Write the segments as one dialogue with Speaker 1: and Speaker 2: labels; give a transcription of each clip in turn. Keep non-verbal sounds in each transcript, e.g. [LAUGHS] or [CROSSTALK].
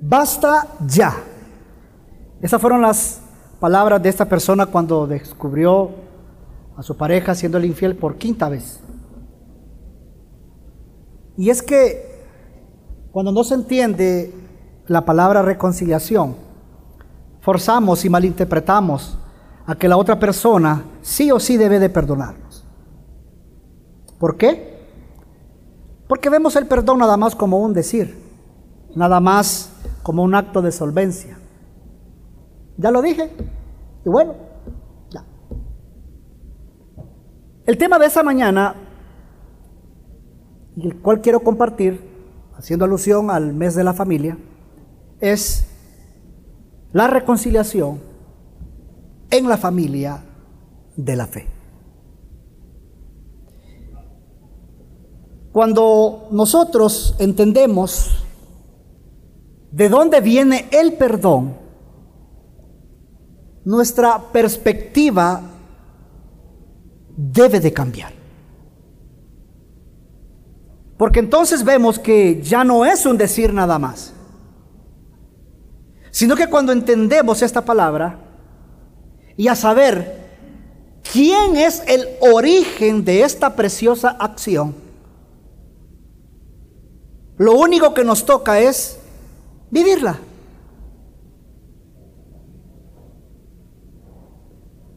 Speaker 1: basta ya. Esas fueron las palabras de esta persona cuando descubrió a su pareja siendo infiel por quinta vez. Y es que cuando no se entiende la palabra reconciliación, forzamos y malinterpretamos a que la otra persona sí o sí debe de perdonarnos. ¿Por qué? Porque vemos el perdón nada más como un decir, nada más como un acto de solvencia. Ya lo dije, y bueno, ya. El tema de esa mañana, y el cual quiero compartir, haciendo alusión al mes de la familia, es la reconciliación en la familia de la fe. Cuando nosotros entendemos de dónde viene el perdón, nuestra perspectiva debe de cambiar. Porque entonces vemos que ya no es un decir nada más, sino que cuando entendemos esta palabra y a saber quién es el origen de esta preciosa acción, lo único que nos toca es vivirla.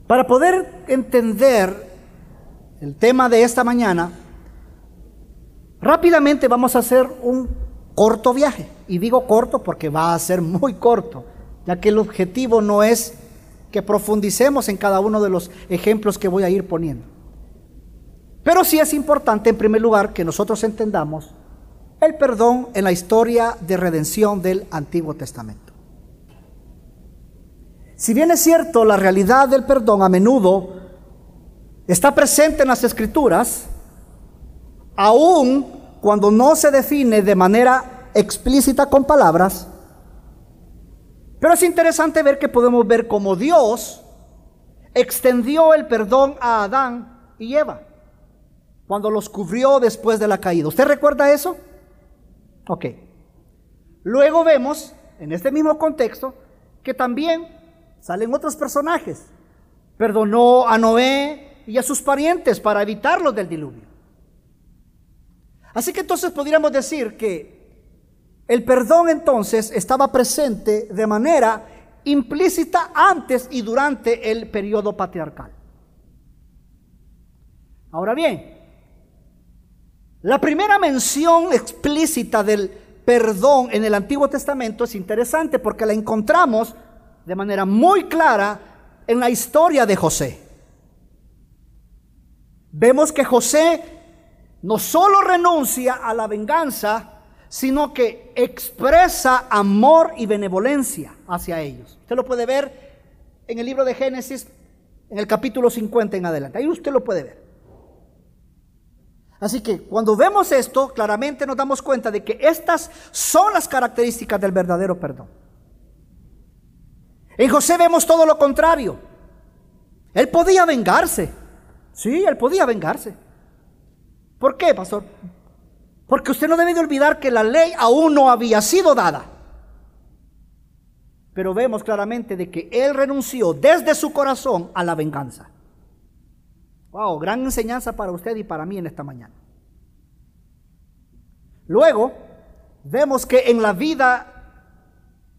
Speaker 1: Para poder entender el tema de esta mañana, rápidamente vamos a hacer un corto viaje. Y digo corto porque va a ser muy corto, ya que el objetivo no es que profundicemos en cada uno de los ejemplos que voy a ir poniendo. Pero sí es importante, en primer lugar, que nosotros entendamos el perdón en la historia de redención del Antiguo Testamento. Si bien es cierto, la realidad del perdón a menudo está presente en las escrituras, aun cuando no se define de manera explícita con palabras, pero es interesante ver que podemos ver cómo Dios extendió el perdón a Adán y Eva cuando los cubrió después de la caída. ¿Usted recuerda eso? Ok. Luego vemos, en este mismo contexto, que también salen otros personajes. Perdonó a Noé y a sus parientes para evitarlos del diluvio. Así que entonces podríamos decir que el perdón entonces estaba presente de manera implícita antes y durante el periodo patriarcal. Ahora bien, la primera mención explícita del perdón en el Antiguo Testamento es interesante porque la encontramos de manera muy clara en la historia de José. Vemos que José no solo renuncia a la venganza, sino que expresa amor y benevolencia hacia ellos. Usted lo puede ver en el libro de Génesis, en el capítulo 50 en adelante. Ahí usted lo puede ver. Así que cuando vemos esto, claramente nos damos cuenta de que estas son las características del verdadero perdón. En José vemos todo lo contrario. Él podía vengarse. Sí, él podía vengarse. ¿Por qué, pastor? Porque usted no debe de olvidar que la ley aún no había sido dada. Pero vemos claramente de que él renunció desde su corazón a la venganza. Wow, gran enseñanza para usted y para mí en esta mañana. Luego, vemos que en la vida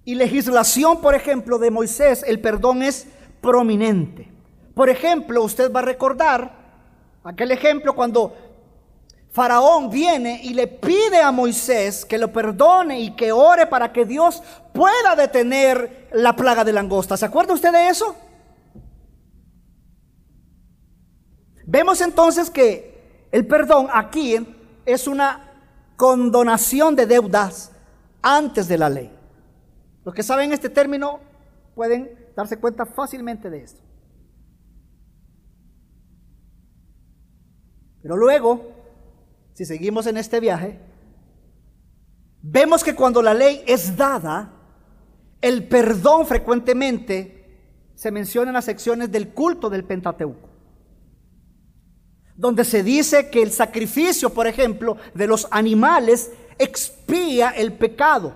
Speaker 1: y legislación, por ejemplo, de Moisés, el perdón es prominente. Por ejemplo, usted va a recordar aquel ejemplo cuando Faraón viene y le pide a Moisés que lo perdone y que ore para que Dios pueda detener la plaga de langosta. ¿Se acuerda usted de eso? Vemos entonces que el perdón aquí es una condonación de deudas antes de la ley. Los que saben este término pueden darse cuenta fácilmente de esto. Pero luego, si seguimos en este viaje, vemos que cuando la ley es dada, el perdón frecuentemente se menciona en las secciones del culto del Pentateuco, donde se dice que el sacrificio, por ejemplo, de los animales expía el pecado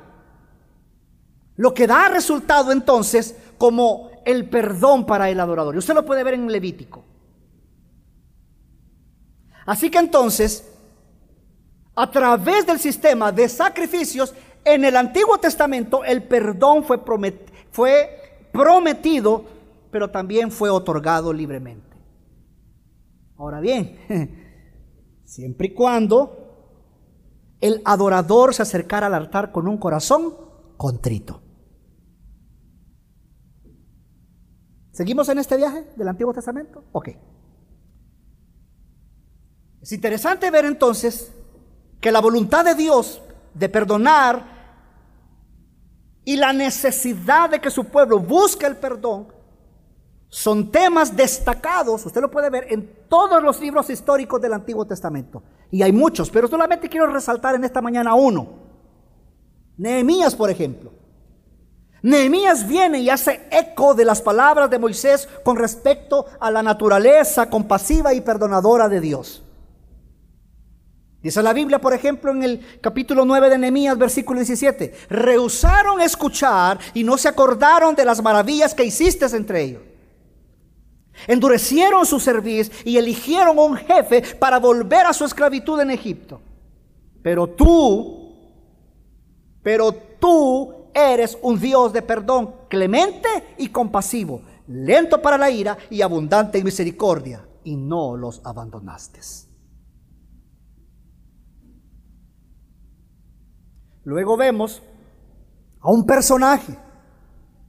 Speaker 1: Lo que da resultado entonces como el perdón para el adorador. Y usted lo puede ver en Levítico. Así que entonces, a través del sistema de sacrificios, en el Antiguo Testamento el perdón fue, prometido, pero también fue otorgado libremente. Ahora bien, [LAUGHS] siempre y cuando el adorador se acercara al altar con un corazón contrito. ¿Seguimos en este viaje del Antiguo Testamento? Ok. Es interesante ver entonces que la voluntad de Dios de perdonar y la necesidad de que su pueblo busque el perdón son temas destacados, usted lo puede ver en todos los libros históricos del Antiguo Testamento. Y hay muchos, pero solamente quiero resaltar en esta mañana uno. Nehemías, por ejemplo. Nehemías viene y hace eco de las palabras de Moisés con respecto a la naturaleza compasiva y perdonadora de Dios. Dice la Biblia, por ejemplo, en el capítulo 9 de Nehemías, versículo 17, rehusaron escuchar y no se acordaron de las maravillas que hiciste entre ellos. Endurecieron su servicio y eligieron un jefe para volver a su esclavitud en Egipto. Pero tú, pero tú eres un Dios de perdón, clemente y compasivo, lento para la ira y abundante en misericordia, y no los abandonaste. Luego vemos a un personaje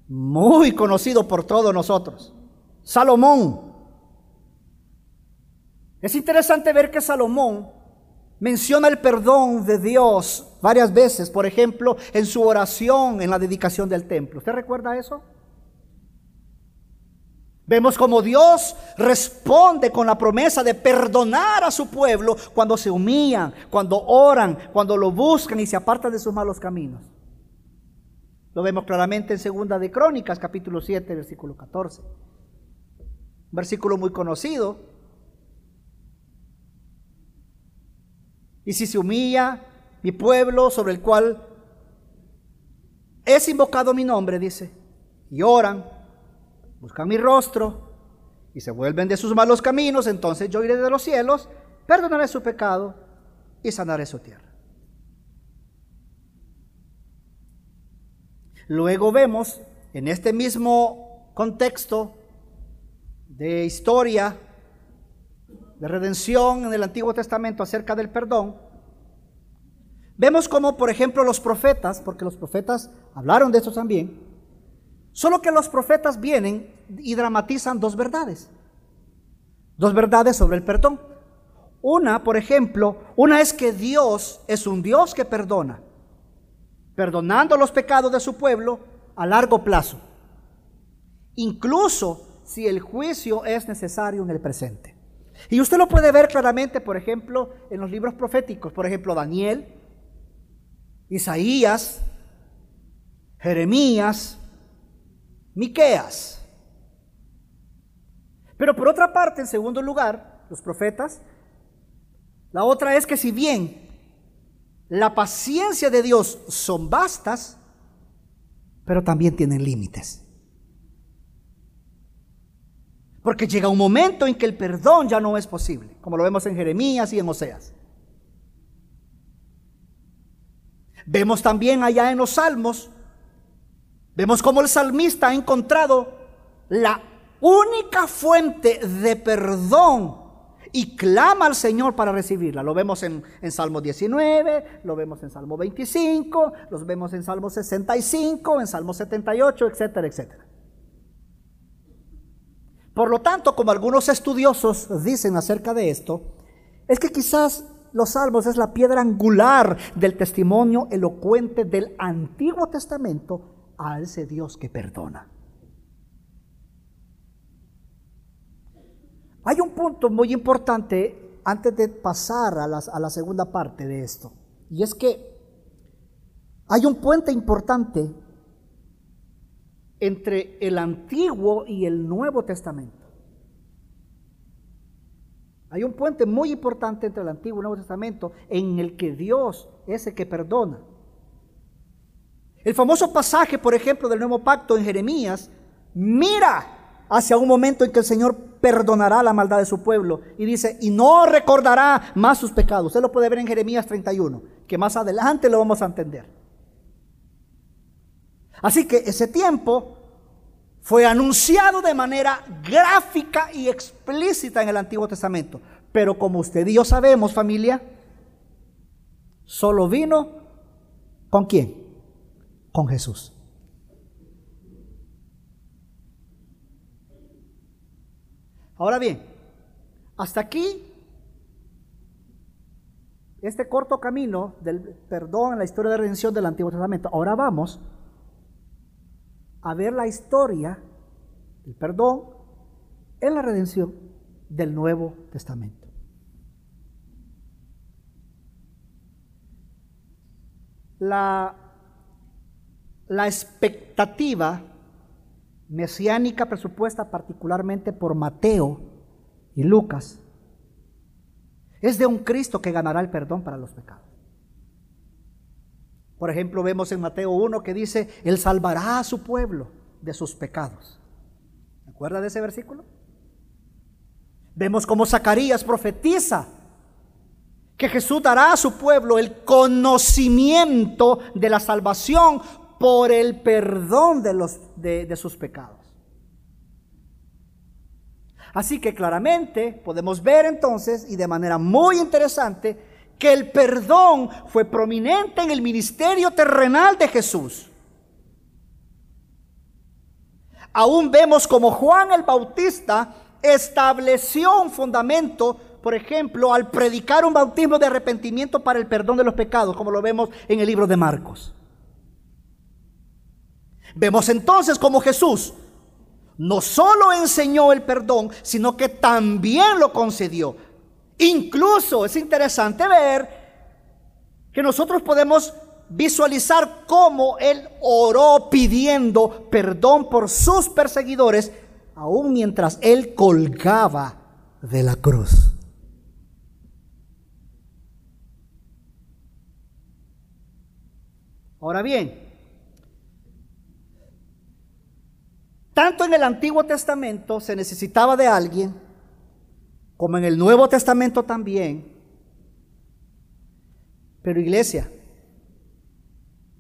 Speaker 1: muy conocido por todos nosotros, Salomón. Es interesante ver que Salomón menciona el perdón de Dios varias veces, por ejemplo, en su oración en la dedicación del templo. ¿Usted recuerda eso? Vemos como Dios responde con la promesa de perdonar a su pueblo cuando se humillan, cuando oran, cuando lo buscan y se apartan de sus malos caminos. Lo vemos claramente en Segunda de Crónicas, capítulo 7, versículo 14 versículo muy conocido. Y si se humilla mi pueblo sobre el cual es invocado mi nombre, dice, y oran, buscan mi rostro y se vuelven de sus malos caminos, entonces yo iré de los cielos, perdonaré su pecado y sanaré su tierra. Luego vemos en este mismo contexto de historia, de redención en el Antiguo Testamento acerca del perdón, vemos como, por ejemplo, los profetas, porque los profetas hablaron de eso también, solo que los profetas vienen y dramatizan dos verdades, dos verdades sobre el perdón. Una, por ejemplo, una es que Dios es un Dios que perdona, perdonando los pecados de su pueblo a largo plazo. Incluso si el juicio es necesario en el presente. Y usted lo puede ver claramente, por ejemplo, en los libros proféticos, por ejemplo, Daniel, Isaías, Jeremías, Miqueas. Pero por otra parte, en segundo lugar, los profetas, la otra es que si bien la paciencia de Dios son vastas, pero también tienen límites. Porque llega un momento en que el perdón ya no es posible, como lo vemos en Jeremías y en Oseas. Vemos también allá en los salmos, vemos cómo el salmista ha encontrado la única fuente de perdón y clama al Señor para recibirla. Lo vemos en, en, Salmo 19, lo vemos en Salmo 25, los vemos en Salmo 65, en Salmo 78, etcétera, etcétera. Por lo tanto, como algunos estudiosos dicen acerca de esto, es que quizás los salmos es la piedra angular del testimonio elocuente del Antiguo Testamento a ese Dios que perdona. Hay un punto muy importante antes de pasar a, a la segunda parte de esto, y es que hay un puente importante entre el Antiguo y el Nuevo Testamento. Hay un puente muy importante entre el Antiguo y el Nuevo Testamento en el que Dios es el que perdona. El famoso pasaje, por ejemplo, del nuevo pacto en Jeremías, mira hacia un momento en que el Señor perdonará la maldad de su pueblo y dice, y no recordará más sus pecados. Usted lo puede ver en Jeremías 31, que más adelante lo vamos a entender. Así que ese tiempo fue anunciado de manera gráfica y explícita en el Antiguo Testamento. Pero como usted y yo sabemos, familia, solo vino con quién? Con Jesús. Ahora bien, hasta aquí, este corto camino del perdón en la historia de redención del Antiguo Testamento. Ahora vamos a ver la historia del perdón en la redención del Nuevo Testamento. La, la expectativa mesiánica presupuesta particularmente por Mateo y Lucas es de un Cristo que ganará el perdón para los pecados. Por ejemplo, vemos en Mateo 1 que dice, Él salvará a su pueblo de sus pecados. ¿Se acuerda de ese versículo? Vemos como Zacarías profetiza que Jesús dará a su pueblo el conocimiento de la salvación por el perdón de, los, de sus pecados. Así que claramente podemos ver entonces y de manera muy interesante que el perdón fue prominente en el ministerio terrenal de Jesús. Aún vemos como Juan el Bautista estableció un fundamento, por ejemplo, al predicar un bautismo de arrepentimiento para el perdón de los pecados, como lo vemos en el libro de Marcos. Vemos entonces como Jesús no solo enseñó el perdón, sino que también lo concedió. Incluso es interesante ver que nosotros podemos visualizar cómo él oró pidiendo perdón por sus perseguidores, aun mientras él colgaba de la cruz. Ahora bien, tanto en el Antiguo Testamento se necesitaba de alguien como en el Nuevo Testamento también. Pero iglesia,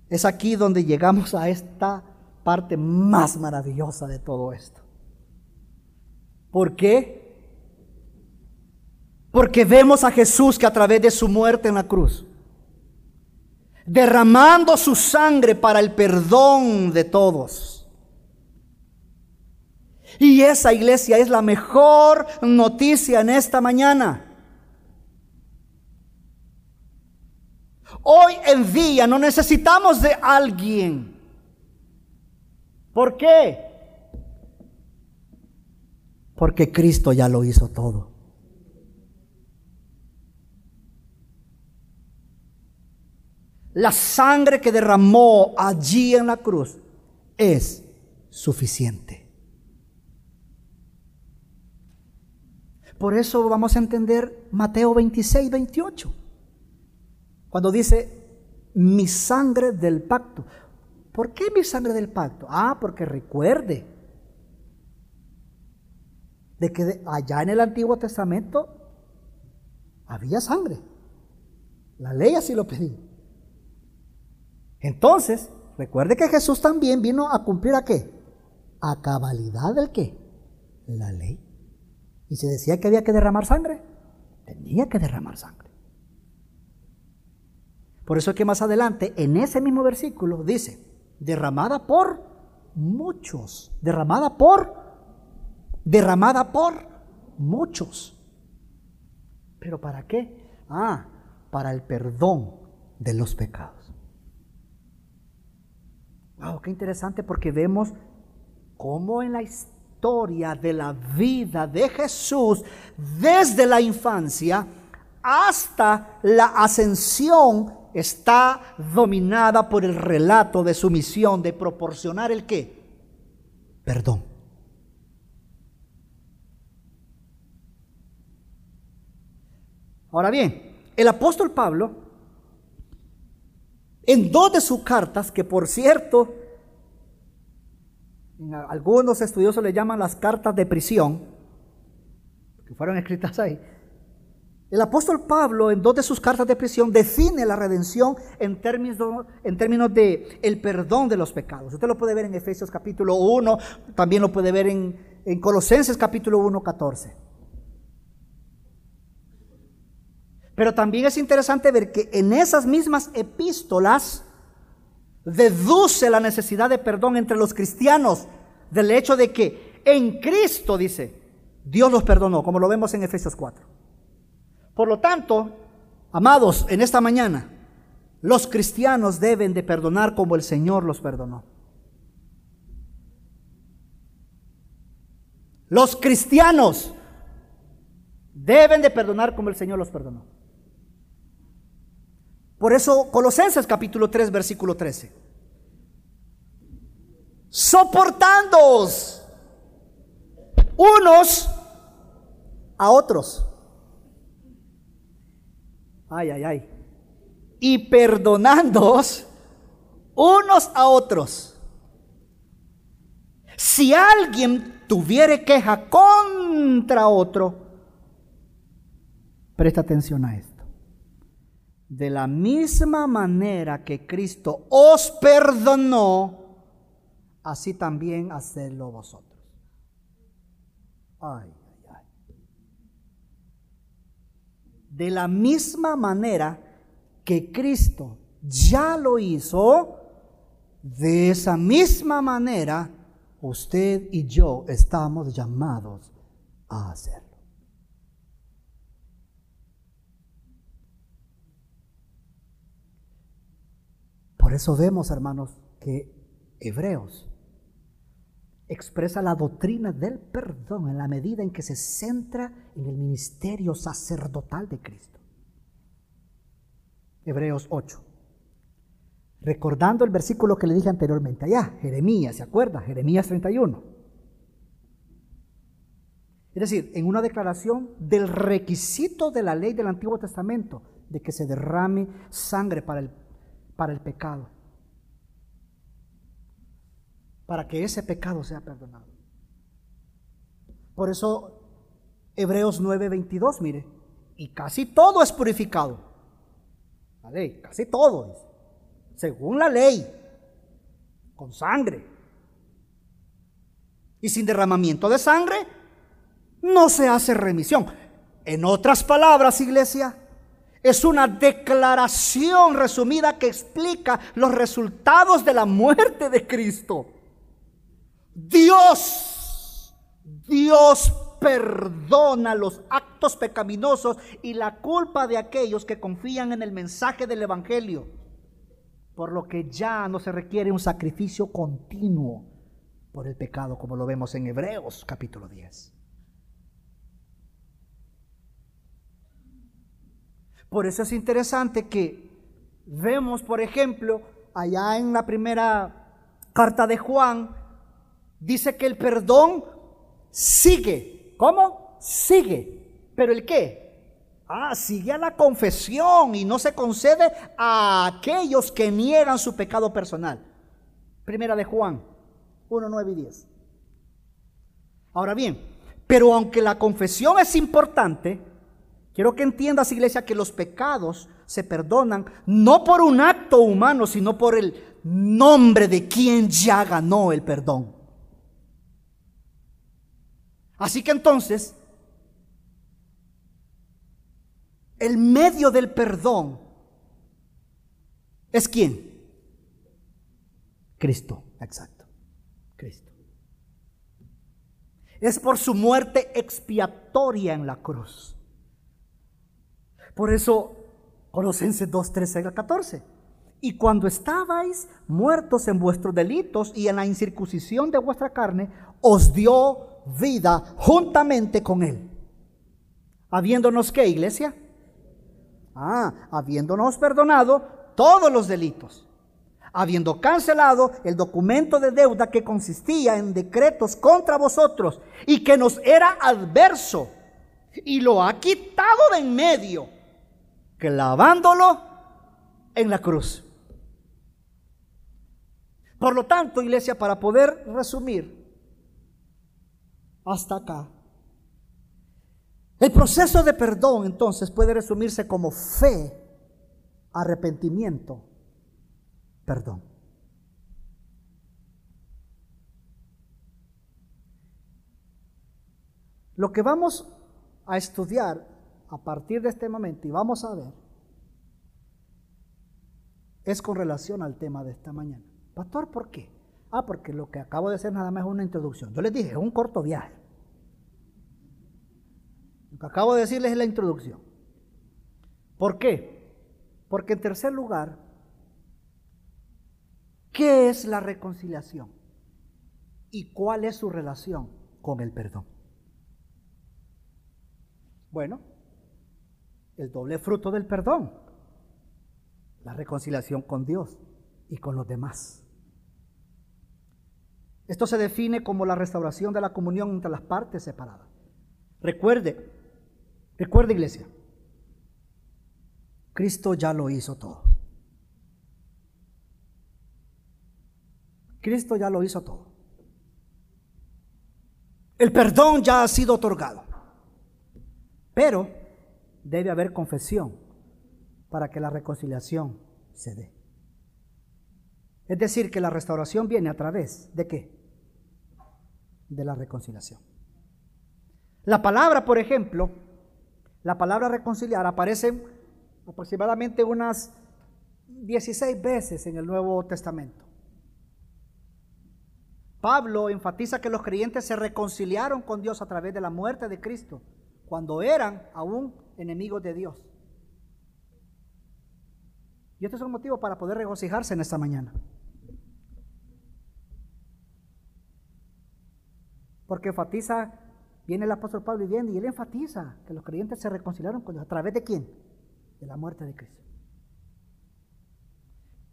Speaker 1: es aquí donde llegamos a esta parte más maravillosa de todo esto. ¿Por qué? Porque vemos a Jesús que a través de su muerte en la cruz, derramando su sangre para el perdón de todos, y esa iglesia es la mejor noticia en esta mañana. Hoy en día no necesitamos de alguien. ¿Por qué? Porque Cristo ya lo hizo todo. La sangre que derramó allí en la cruz es suficiente. Por eso vamos a entender Mateo 26, 28. Cuando dice, mi sangre del pacto. ¿Por qué mi sangre del pacto? Ah, porque recuerde de que allá en el Antiguo Testamento había sangre. La ley así lo pedía. Entonces, recuerde que Jesús también vino a cumplir a qué? A cabalidad del qué? La ley. Y se decía que había que derramar sangre, tenía que derramar sangre. Por eso es que más adelante, en ese mismo versículo, dice, derramada por muchos, derramada por, derramada por muchos. ¿Pero para qué? Ah, para el perdón de los pecados. Wow, qué interesante porque vemos cómo en la historia historia de la vida de Jesús desde la infancia hasta la ascensión está dominada por el relato de su misión de proporcionar el qué? Perdón. Ahora bien, el apóstol Pablo en dos de sus cartas, que por cierto, algunos estudiosos le llaman las cartas de prisión, que fueron escritas ahí. El apóstol Pablo en dos de sus cartas de prisión define la redención en términos, en términos de el perdón de los pecados. Usted lo puede ver en Efesios capítulo 1, también lo puede ver en, en Colosenses capítulo 1, 14. Pero también es interesante ver que en esas mismas epístolas deduce la necesidad de perdón entre los cristianos del hecho de que en Cristo, dice, Dios los perdonó, como lo vemos en Efesios 4. Por lo tanto, amados, en esta mañana, los cristianos deben de perdonar como el Señor los perdonó. Los cristianos deben de perdonar como el Señor los perdonó. Por eso Colosenses capítulo 3 versículo 13. Soportándoos unos a otros. Ay, ay, ay. Y perdonándoos unos a otros. Si alguien tuviere queja contra otro, presta atención a esto. De la misma manera que Cristo os perdonó, así también hacedlo vosotros. Ay, ay, ay. De la misma manera que Cristo ya lo hizo, de esa misma manera usted y yo estamos llamados a hacerlo. Por eso vemos, hermanos, que Hebreos expresa la doctrina del perdón en la medida en que se centra en el ministerio sacerdotal de Cristo. Hebreos 8. Recordando el versículo que le dije anteriormente allá, Jeremías, ¿se acuerda? Jeremías 31. Es decir, en una declaración del requisito de la ley del Antiguo Testamento de que se derrame sangre para el para el pecado. Para que ese pecado sea perdonado. Por eso Hebreos 9:22, mire, y casi todo es purificado. La ley, casi todo, según la ley, con sangre. Y sin derramamiento de sangre no se hace remisión. En otras palabras, iglesia, es una declaración resumida que explica los resultados de la muerte de Cristo. Dios, Dios perdona los actos pecaminosos y la culpa de aquellos que confían en el mensaje del Evangelio, por lo que ya no se requiere un sacrificio continuo por el pecado, como lo vemos en Hebreos capítulo 10. Por eso es interesante que vemos, por ejemplo, allá en la primera carta de Juan, dice que el perdón sigue. ¿Cómo? Sigue. ¿Pero el qué? Ah, sigue a la confesión y no se concede a aquellos que niegan su pecado personal. Primera de Juan 1, 9 y 10. Ahora bien, pero aunque la confesión es importante, Quiero que entiendas, iglesia, que los pecados se perdonan no por un acto humano, sino por el nombre de quien ya ganó el perdón. Así que entonces, el medio del perdón es quién? Cristo, exacto, Cristo. Es por su muerte expiatoria en la cruz. Por eso, Colosenses 2, 13 al 14. Y cuando estabais muertos en vuestros delitos y en la incircuncisión de vuestra carne, os dio vida juntamente con Él. Habiéndonos qué, iglesia? Ah, habiéndonos perdonado todos los delitos, habiendo cancelado el documento de deuda que consistía en decretos contra vosotros y que nos era adverso, y lo ha quitado de en medio clavándolo en la cruz. Por lo tanto, iglesia, para poder resumir hasta acá, el proceso de perdón entonces puede resumirse como fe, arrepentimiento, perdón. Lo que vamos a estudiar a partir de este momento y vamos a ver es con relación al tema de esta mañana. Pastor, ¿por qué? Ah, porque lo que acabo de hacer nada más es una introducción. Yo les dije, es un corto viaje. Lo que acabo de decirles es la introducción. ¿Por qué? Porque en tercer lugar, ¿qué es la reconciliación? ¿Y cuál es su relación con el perdón? Bueno, el doble fruto del perdón, la reconciliación con Dios y con los demás. Esto se define como la restauración de la comunión entre las partes separadas. Recuerde, recuerde iglesia, Cristo ya lo hizo todo. Cristo ya lo hizo todo. El perdón ya ha sido otorgado. Pero debe haber confesión para que la reconciliación se dé. Es decir, que la restauración viene a través de qué? De la reconciliación. La palabra, por ejemplo, la palabra reconciliar aparece aproximadamente unas 16 veces en el Nuevo Testamento. Pablo enfatiza que los creyentes se reconciliaron con Dios a través de la muerte de Cristo cuando eran aún enemigos de Dios. Y este es un motivo para poder regocijarse en esta mañana. Porque enfatiza, viene el apóstol Pablo y viene, y él enfatiza que los creyentes se reconciliaron con Dios. ¿A través de quién? De la muerte de Cristo.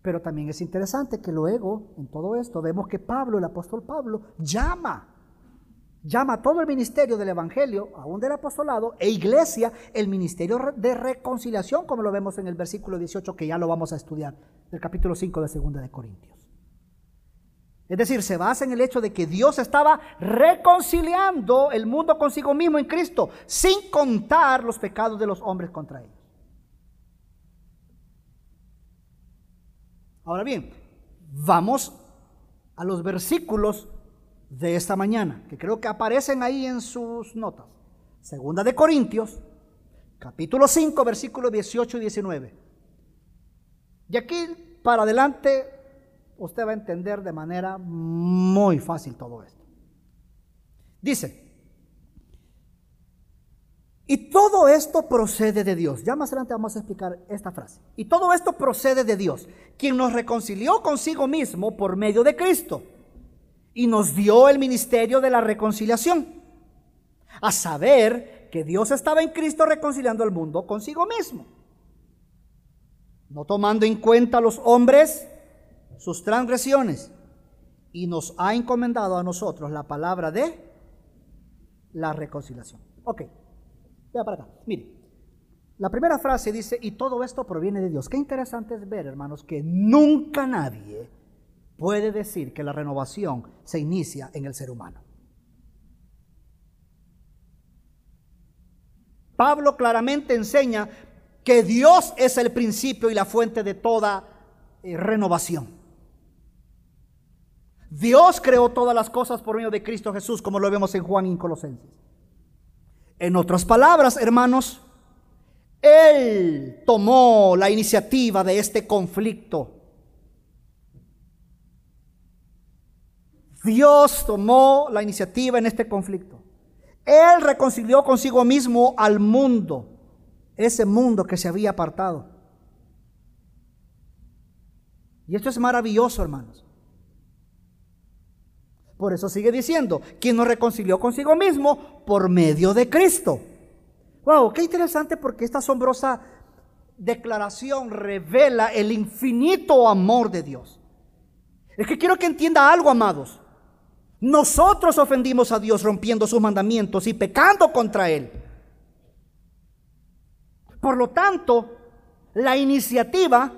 Speaker 1: Pero también es interesante que luego, en todo esto, vemos que Pablo, el apóstol Pablo, llama llama todo el ministerio del Evangelio, aún del apostolado, e iglesia, el ministerio de reconciliación, como lo vemos en el versículo 18, que ya lo vamos a estudiar, del capítulo 5 de 2 de Corintios. Es decir, se basa en el hecho de que Dios estaba reconciliando el mundo consigo mismo en Cristo, sin contar los pecados de los hombres contra ellos. Ahora bien, vamos a los versículos de esta mañana, que creo que aparecen ahí en sus notas. Segunda de Corintios, capítulo 5, versículos 18 y 19. Y aquí para adelante usted va a entender de manera muy fácil todo esto. Dice, y todo esto procede de Dios. Ya más adelante vamos a explicar esta frase. Y todo esto procede de Dios, quien nos reconcilió consigo mismo por medio de Cristo y nos dio el ministerio de la reconciliación. A saber que Dios estaba en Cristo reconciliando al mundo consigo mismo. No tomando en cuenta a los hombres sus transgresiones. Y nos ha encomendado a nosotros la palabra de la reconciliación. Ok, vea para acá. Mire, la primera frase dice, y todo esto proviene de Dios. Qué interesante es ver, hermanos, que nunca nadie puede decir que la renovación se inicia en el ser humano. Pablo claramente enseña que Dios es el principio y la fuente de toda eh, renovación. Dios creó todas las cosas por medio de Cristo Jesús, como lo vemos en Juan y en Colosenses. En otras palabras, hermanos, Él tomó la iniciativa de este conflicto Dios tomó la iniciativa en este conflicto. Él reconcilió consigo mismo al mundo, ese mundo que se había apartado. Y esto es maravilloso, hermanos. Por eso sigue diciendo, quien nos reconcilió consigo mismo por medio de Cristo. Wow, qué interesante porque esta asombrosa declaración revela el infinito amor de Dios. Es que quiero que entienda algo, amados. Nosotros ofendimos a Dios rompiendo sus mandamientos y pecando contra Él. Por lo tanto, la iniciativa,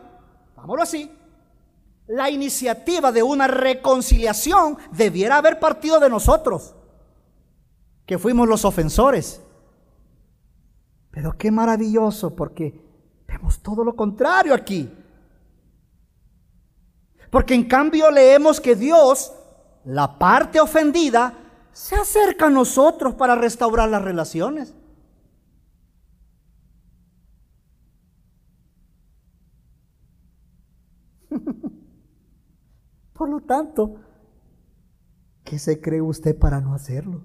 Speaker 1: vámonos así, la iniciativa de una reconciliación debiera haber partido de nosotros, que fuimos los ofensores. Pero qué maravilloso, porque vemos todo lo contrario aquí. Porque en cambio leemos que Dios, la parte ofendida, se acerca a nosotros para restaurar las relaciones. [LAUGHS] Por lo tanto, ¿qué se cree usted para no hacerlo?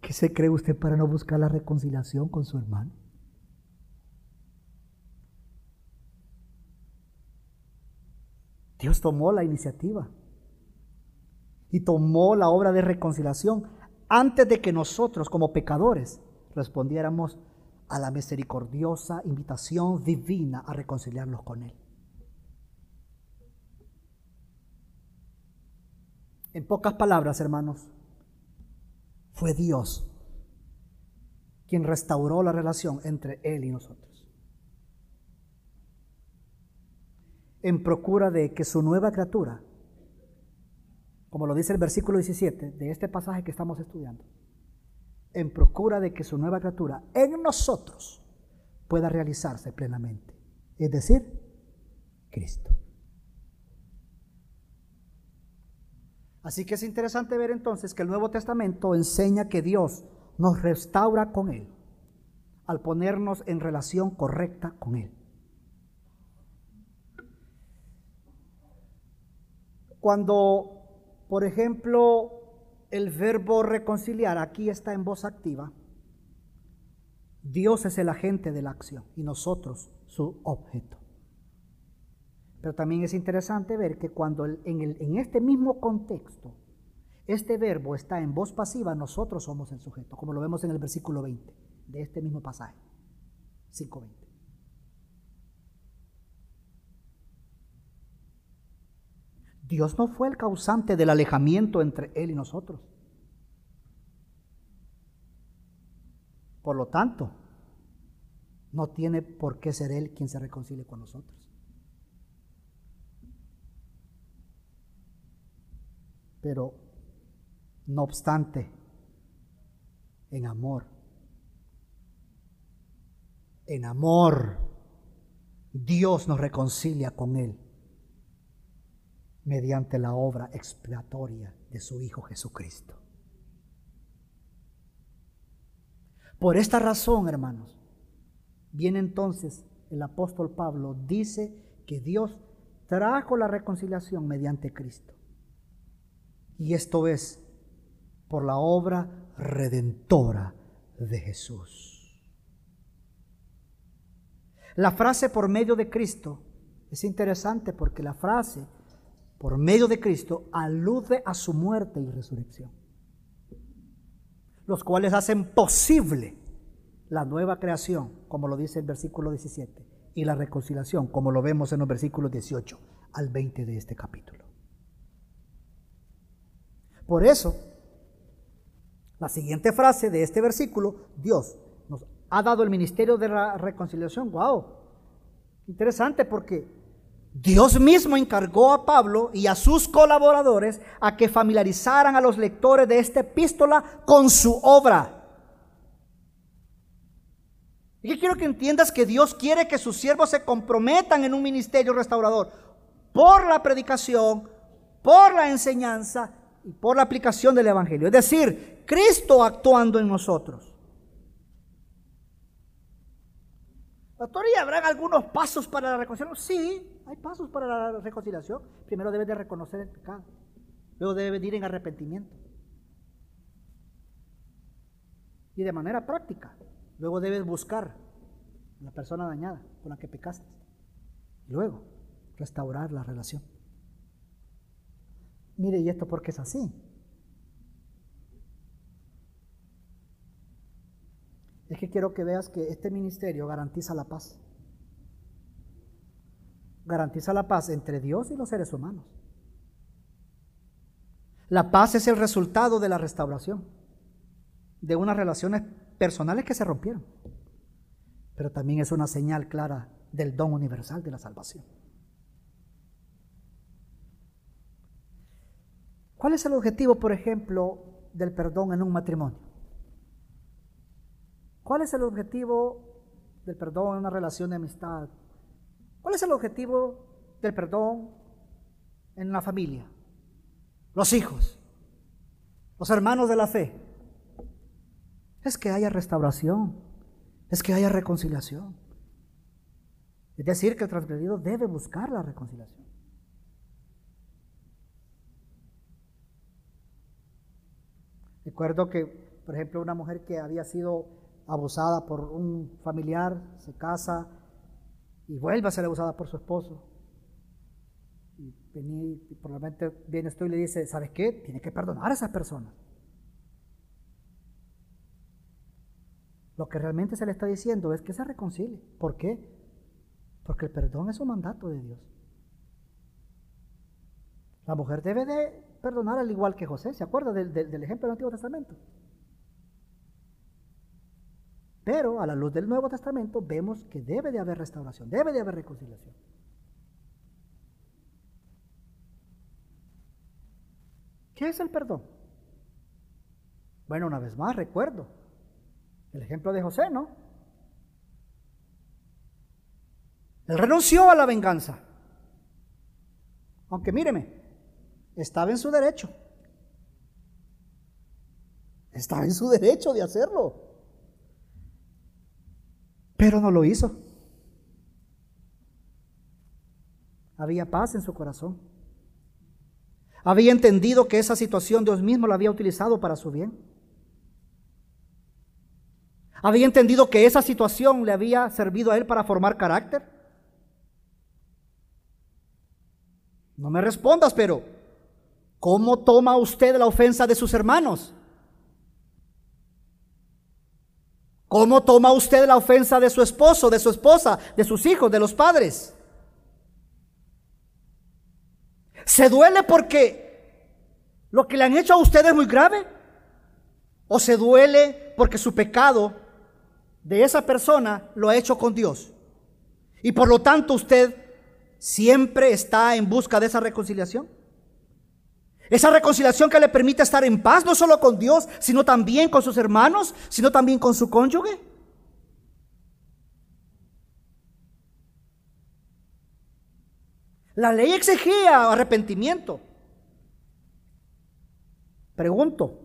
Speaker 1: ¿Qué se cree usted para no buscar la reconciliación con su hermano? Dios tomó la iniciativa y tomó la obra de reconciliación antes de que nosotros como pecadores respondiéramos a la misericordiosa invitación divina a reconciliarnos con Él. En pocas palabras, hermanos, fue Dios quien restauró la relación entre Él y nosotros. En procura de que su nueva criatura, como lo dice el versículo 17 de este pasaje que estamos estudiando, en procura de que su nueva criatura en nosotros pueda realizarse plenamente, es decir, Cristo. Así que es interesante ver entonces que el Nuevo Testamento enseña que Dios nos restaura con Él al ponernos en relación correcta con Él. Cuando, por ejemplo, el verbo reconciliar aquí está en voz activa, Dios es el agente de la acción y nosotros su objeto. Pero también es interesante ver que cuando en, este mismo contexto este verbo está en voz pasiva, nosotros somos el sujeto, como lo vemos en el versículo 20 de este mismo pasaje, 5.20. Dios no fue el causante del alejamiento entre Él y nosotros. Por lo tanto, no tiene por qué ser Él quien se reconcilie con nosotros. Pero, no obstante, en amor, en amor, Dios nos reconcilia con Él mediante la obra expiatoria de su Hijo Jesucristo. Por esta razón, hermanos, viene entonces el apóstol Pablo, dice que Dios trajo la reconciliación mediante Cristo. Y esto es por la obra redentora de Jesús. La frase por medio de Cristo es interesante porque la frase por medio de Cristo alude a su muerte y resurrección, los cuales hacen posible la nueva creación, como lo dice el versículo 17, y la reconciliación, como lo vemos en los versículos 18 al 20 de este capítulo. Por eso, la siguiente frase de este versículo, Dios nos ha dado el ministerio de la reconciliación. ¡Wow! Interesante porque Dios mismo encargó a Pablo y a sus colaboradores a que familiarizaran a los lectores de esta epístola con su obra. Y quiero que entiendas que Dios quiere que sus siervos se comprometan en un ministerio restaurador por la predicación, por la enseñanza y por la aplicación del Evangelio. Es decir, Cristo actuando en nosotros. Doctor, ¿y habrán algunos pasos para la reconciliación? Sí, hay pasos para la reconciliación. Primero debes de reconocer el pecado. Luego debes de ir en arrepentimiento. Y de manera práctica. Luego debes buscar a la persona dañada con la que pecaste. Y luego restaurar la relación. Mire, ¿y esto por qué es así? Es que quiero que veas que este ministerio garantiza la paz garantiza la paz entre Dios y los seres humanos. La paz es el resultado de la restauración, de unas relaciones personales que se rompieron, pero también es una señal clara del don universal de la salvación. ¿Cuál es el objetivo, por ejemplo, del perdón en un matrimonio? ¿Cuál es el objetivo del perdón en una relación de amistad ¿Cuál es el objetivo del perdón en la familia? Los hijos, los hermanos de la fe. Es que haya restauración, es que haya reconciliación. Es decir, que el transgredido debe buscar la reconciliación. Recuerdo que, por ejemplo, una mujer que había sido abusada por un familiar, se casa y vuelve a ser abusada por su esposo. Y, probablemente viene esto y le dice, ¿sabes qué? Tiene que perdonar a esa persona. Lo que realmente se le está diciendo es que se reconcilie. ¿Por qué? Porque el perdón es un mandato de Dios. La mujer debe de perdonar al igual que José. ¿Se acuerda del, ejemplo del Antiguo Testamento? Pero a la luz del Nuevo Testamento vemos que debe de haber restauración, debe de haber reconciliación. ¿Qué es el perdón? Bueno, una vez más recuerdo el ejemplo de José, ¿no? Él renunció a la venganza. Aunque míreme, estaba en su derecho. Estaba en su derecho de hacerlo. Pero no lo hizo. Había paz en su corazón. Había entendido que esa situación Dios mismo la había utilizado para su bien. Había entendido que esa situación le había servido a él para formar carácter. No me respondas, pero ¿cómo toma usted la ofensa de sus hermanos? ¿Cómo toma usted la ofensa de su esposo, de su esposa, de sus hijos, de los padres? ¿Se duele porque lo que le han hecho a usted es muy grave? ¿O se duele porque su pecado de esa persona lo ha hecho con Dios? Y por lo tanto usted siempre está en busca de esa reconciliación. Esa reconciliación que le permite estar en paz no solo con Dios, sino también con sus hermanos, sino también con su cónyuge. La ley exigía arrepentimiento. Pregunto,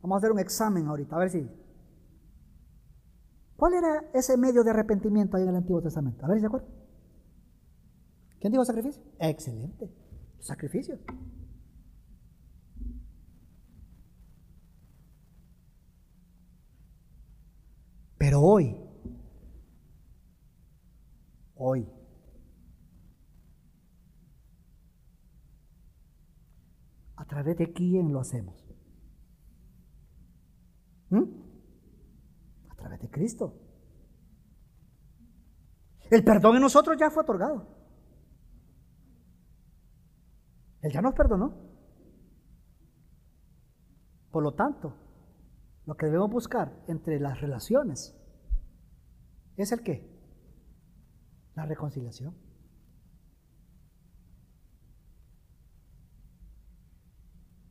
Speaker 1: vamos a hacer un examen ahorita, a ver si... ¿Cuál era ese medio de arrepentimiento ahí en el Antiguo Testamento? A ver si se acuerdan. ¿Quién dijo sacrificio? Excelente. Sacrificio. Pero hoy, hoy, ¿a través de quién lo hacemos? ¿Mm? A través de Cristo. El perdón en nosotros ya fue otorgado. Él ya nos perdonó. Por lo tanto, lo que debemos buscar entre las relaciones es el qué? La reconciliación.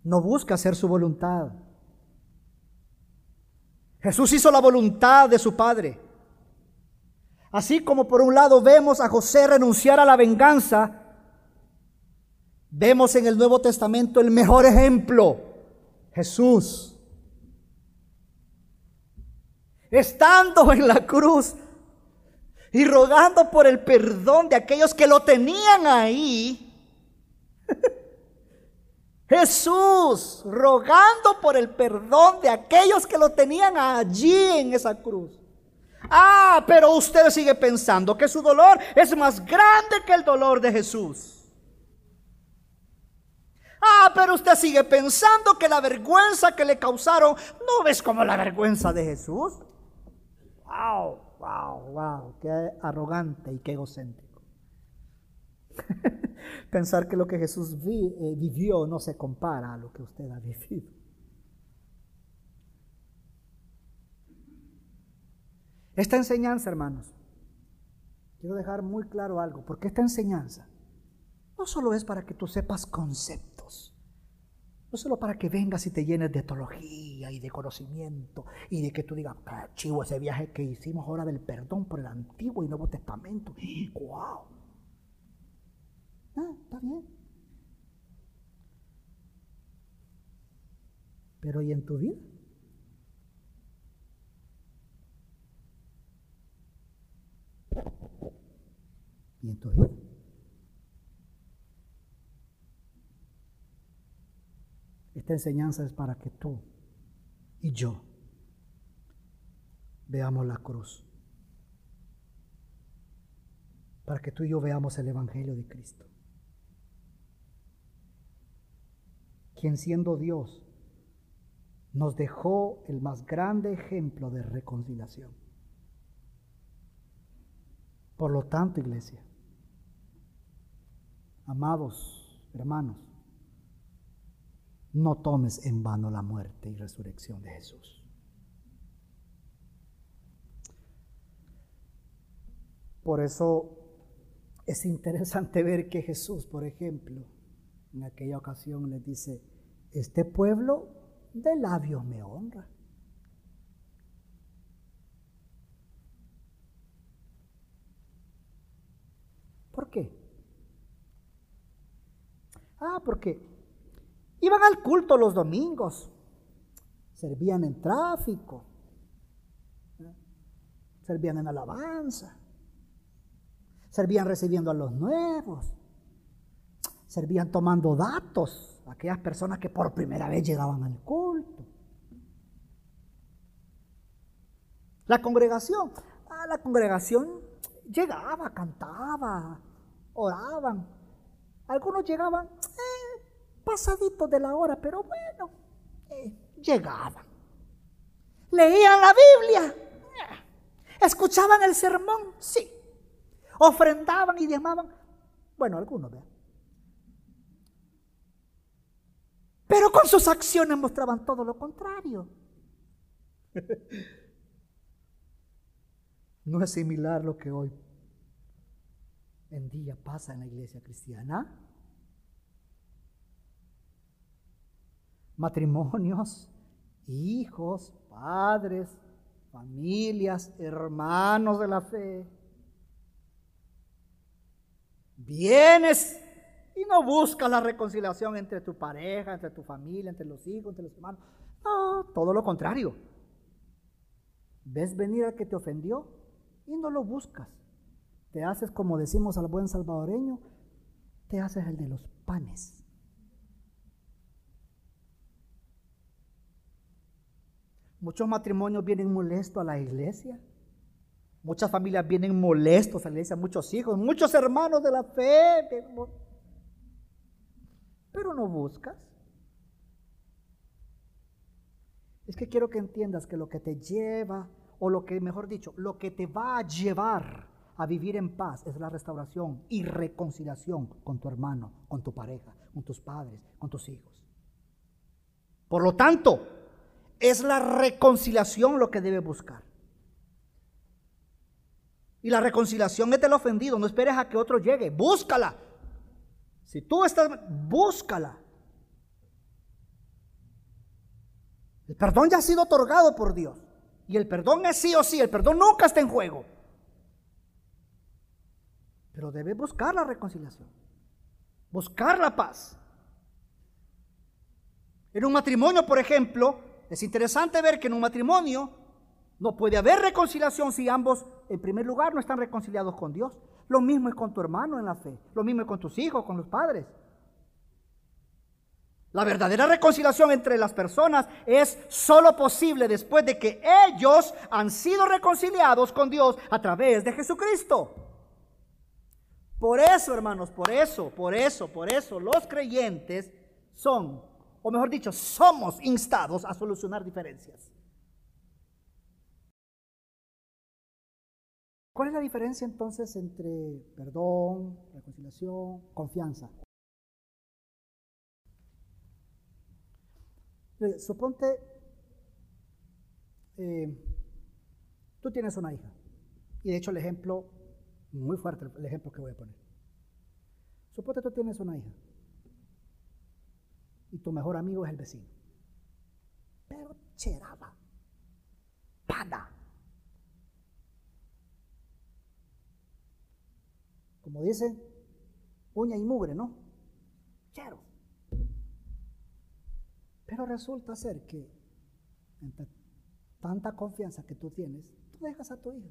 Speaker 1: No busca hacer su voluntad. Jesús hizo la voluntad de su Padre. Así como por un lado vemos a José renunciar a la venganza, Vemos en el Nuevo Testamento el mejor ejemplo, Jesús. Estando en la cruz y rogando por el perdón de aquellos que lo tenían ahí. [LAUGHS] Jesús rogando por el perdón de aquellos que lo tenían allí en esa cruz. Ah, pero usted sigue pensando que su dolor es más grande que el dolor de Jesús. Ah, pero usted sigue pensando que la vergüenza que le causaron no ves como la vergüenza de Jesús. Wow, wow, wow, qué arrogante y qué egocéntrico. [LAUGHS] Pensar que lo que Jesús eh, vivió no se compara a lo que usted ha vivido. Esta enseñanza, hermanos, quiero dejar muy claro algo, porque esta enseñanza no solo es para que tú sepas conceptos, no solo para que vengas y te llenes de teología y de conocimiento y de que tú digas, ah, chivo, ese viaje que hicimos ahora del perdón por el Antiguo y Nuevo Testamento. ¡Wow! Ah, está bien. Pero ¿y en tu vida? ¿Y en tu vida? Esta enseñanza es para que tú y yo veamos la cruz. Para que tú y yo veamos el Evangelio de Cristo. Quien siendo Dios nos dejó el más grande ejemplo de reconciliación. Por lo tanto, iglesia, amados hermanos, no tomes en vano la muerte y resurrección de Jesús. Por eso es interesante ver que Jesús, por ejemplo, en aquella ocasión les dice, este pueblo de labios me honra. ¿Por qué? Ah, porque Iban al culto los domingos, servían en tráfico, servían en alabanza, servían recibiendo a los nuevos, servían tomando datos a aquellas personas que por primera vez llegaban al culto. La congregación, la congregación llegaba, cantaba, oraban. Algunos llegaban, pasadito de la hora, pero bueno, eh, llegaban. Leían la Biblia, escuchaban el sermón, sí. Ofrendaban y diezmaban, bueno, algunos, vean. Pero con sus acciones mostraban todo lo contrario. No es similar lo que hoy en día pasa en la iglesia cristiana. Matrimonios, hijos, padres, familias, hermanos de la fe. Vienes y no buscas la reconciliación entre tu pareja, entre tu familia, entre los hijos, entre los hermanos. No, todo lo contrario. Ves venir al que te ofendió y no lo buscas. Te haces, como decimos al buen salvadoreño, te haces el de los panes. Muchos matrimonios vienen molestos a la iglesia. Muchas familias vienen molestos a la iglesia, muchos hijos, muchos hermanos de la fe. Pero no buscas. Es que quiero que entiendas que lo que te lleva, o lo que, mejor dicho, lo que te va a llevar a vivir en paz es la restauración y reconciliación con tu hermano, con tu pareja, con tus padres, con tus hijos. Por lo tanto, es la reconciliación lo que debe buscar. Y la reconciliación es del ofendido. No esperes a que otro llegue. Búscala. Si tú estás, búscala. El perdón ya ha sido otorgado por Dios. Y el perdón es sí o sí. El perdón nunca está en juego. Pero debe buscar la reconciliación. Buscar la paz. En un matrimonio, por ejemplo, es interesante ver que en un matrimonio no puede haber reconciliación si ambos, en primer lugar, no están reconciliados con Dios. Lo mismo es con tu hermano en la fe. Lo mismo es con tus hijos, con los padres. La verdadera reconciliación entre las personas es solo posible después de que ellos han sido reconciliados con Dios a través de Jesucristo. Por eso, hermanos, por eso, por eso, por eso, los creyentes son o mejor dicho, somos instados a solucionar diferencias. ¿Cuál es la diferencia entonces entre perdón, reconciliación, confianza? Suponte, eh, tú tienes una hija, y de hecho el ejemplo, muy fuerte el ejemplo que voy a poner. Suponte tú tienes una hija y tu mejor amigo es el vecino. Pero cheraba, pana. Como dicen, uña y mugre, ¿no? Chero. Pero resulta ser que entre tanta confianza que tú tienes, tú dejas a tu hijo.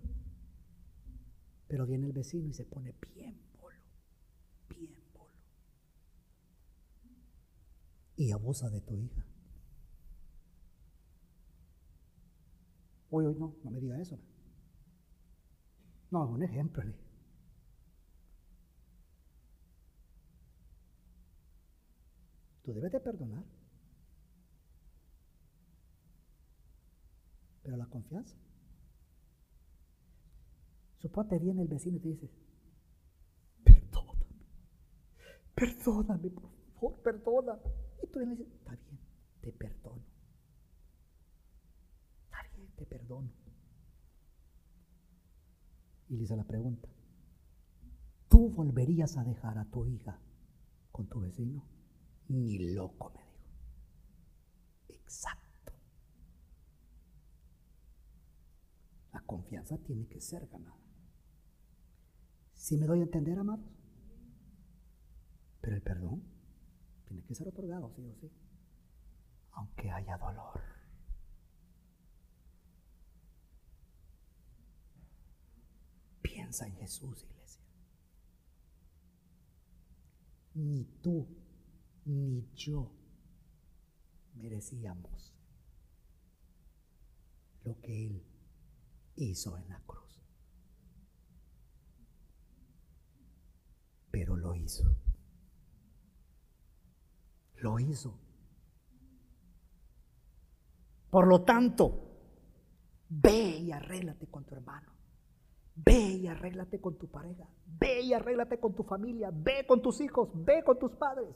Speaker 1: Pero viene el vecino y se pone bien Y abusa de tu hija. Hoy, hoy no, no me diga eso. No, es un ejemplo. Tú debes de perdonar. Pero la confianza. Suponte viene el vecino y te dice, perdóname, perdóname, por favor, perdóname. Y tú le dices, está bien, te perdono. Está bien, te perdono. Y le hice la pregunta, ¿tú volverías a dejar a tu hija con tu vecino? Ni loco, me dijo. Exacto. La confianza tiene que ser ganada. Si me doy a entender, amados. Pero el perdón tiene que ser otorgado, sí o sí. Aunque haya dolor. Piensa en Jesús, iglesia. Ni tú ni yo merecíamos lo que Él hizo en la cruz. Pero lo hizo. Lo hizo. Por lo tanto, ve y arréglate con tu hermano. Ve y arréglate con tu pareja. Ve y arréglate con tu familia. Ve con tus hijos. Ve con tus padres.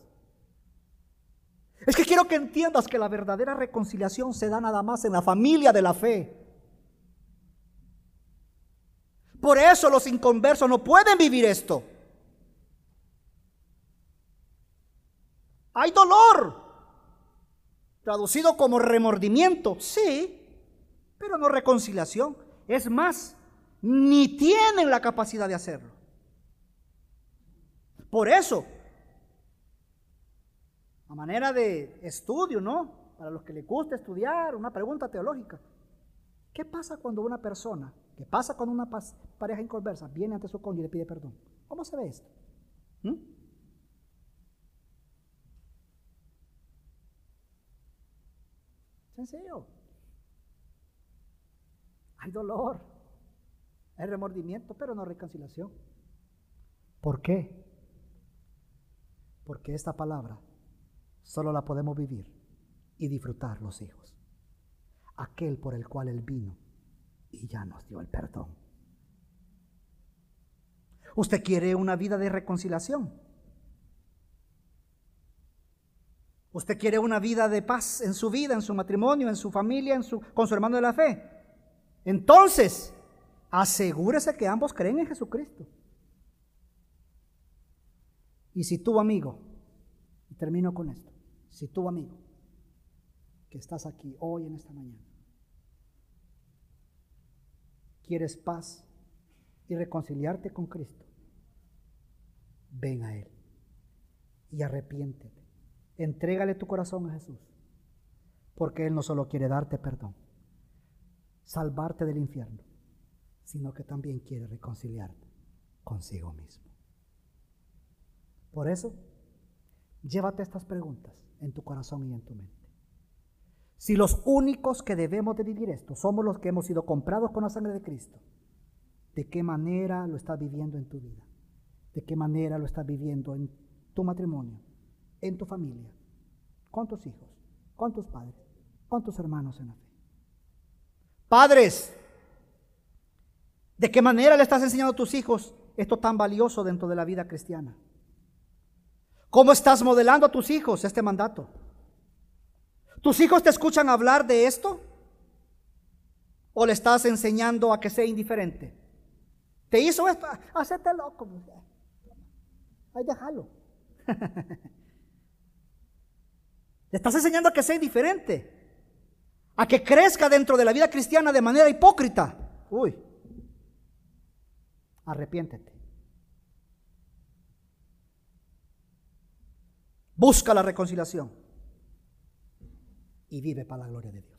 Speaker 1: Es que quiero que entiendas que la verdadera reconciliación se da nada más en la familia de la fe. Por eso los inconversos no pueden vivir esto. Hay dolor, traducido como remordimiento, sí, pero no reconciliación. Es más, ni tienen la capacidad de hacerlo. Por eso, a manera de estudio, ¿no? Para los que les gusta estudiar, una pregunta teológica. ¿Qué pasa cuando una persona, qué pasa cuando una pareja inconversa viene ante su cónyuge y le pide perdón? ¿Cómo se ve esto? ¿Mm? Sencillo. Hay dolor, hay remordimiento, pero no reconciliación. ¿Por qué? Porque esta palabra solo la podemos vivir y disfrutar los hijos. Aquel por el cual Él vino y ya nos dio el perdón. ¿Usted quiere una vida de reconciliación? Usted quiere una vida de paz en su vida, en su matrimonio, en su familia, en su, con su hermano de la fe. Entonces, asegúrese que ambos creen en Jesucristo. Y si tu amigo, y termino con esto, si tu amigo, que estás aquí hoy en esta mañana, quieres paz y reconciliarte con Cristo, ven a Él y arrepiéntete Entrégale tu corazón a Jesús, porque Él no solo quiere darte perdón, salvarte del infierno, sino que también quiere reconciliarte consigo mismo. Por eso, llévate estas preguntas en tu corazón y en tu mente. Si los únicos que debemos de vivir esto somos los que hemos sido comprados con la sangre de Cristo, ¿de qué manera lo estás viviendo en tu vida? ¿De qué manera lo estás viviendo en tu matrimonio? En tu familia, con tus hijos, con tus padres, con tus hermanos en la fe. Padres, ¿de qué manera le estás enseñando a tus hijos esto tan valioso dentro de la vida cristiana? ¿Cómo estás modelando a tus hijos este mandato? ¿Tus hijos te escuchan hablar de esto? ¿O le estás enseñando a que sea indiferente? ¿Te hizo esto? Hacete loco. Ahí déjalo. [LAUGHS] Le estás enseñando a que sea diferente. A que crezca dentro de la vida cristiana de manera hipócrita. Uy. Arrepiéntete. Busca la reconciliación. Y vive para la gloria de Dios.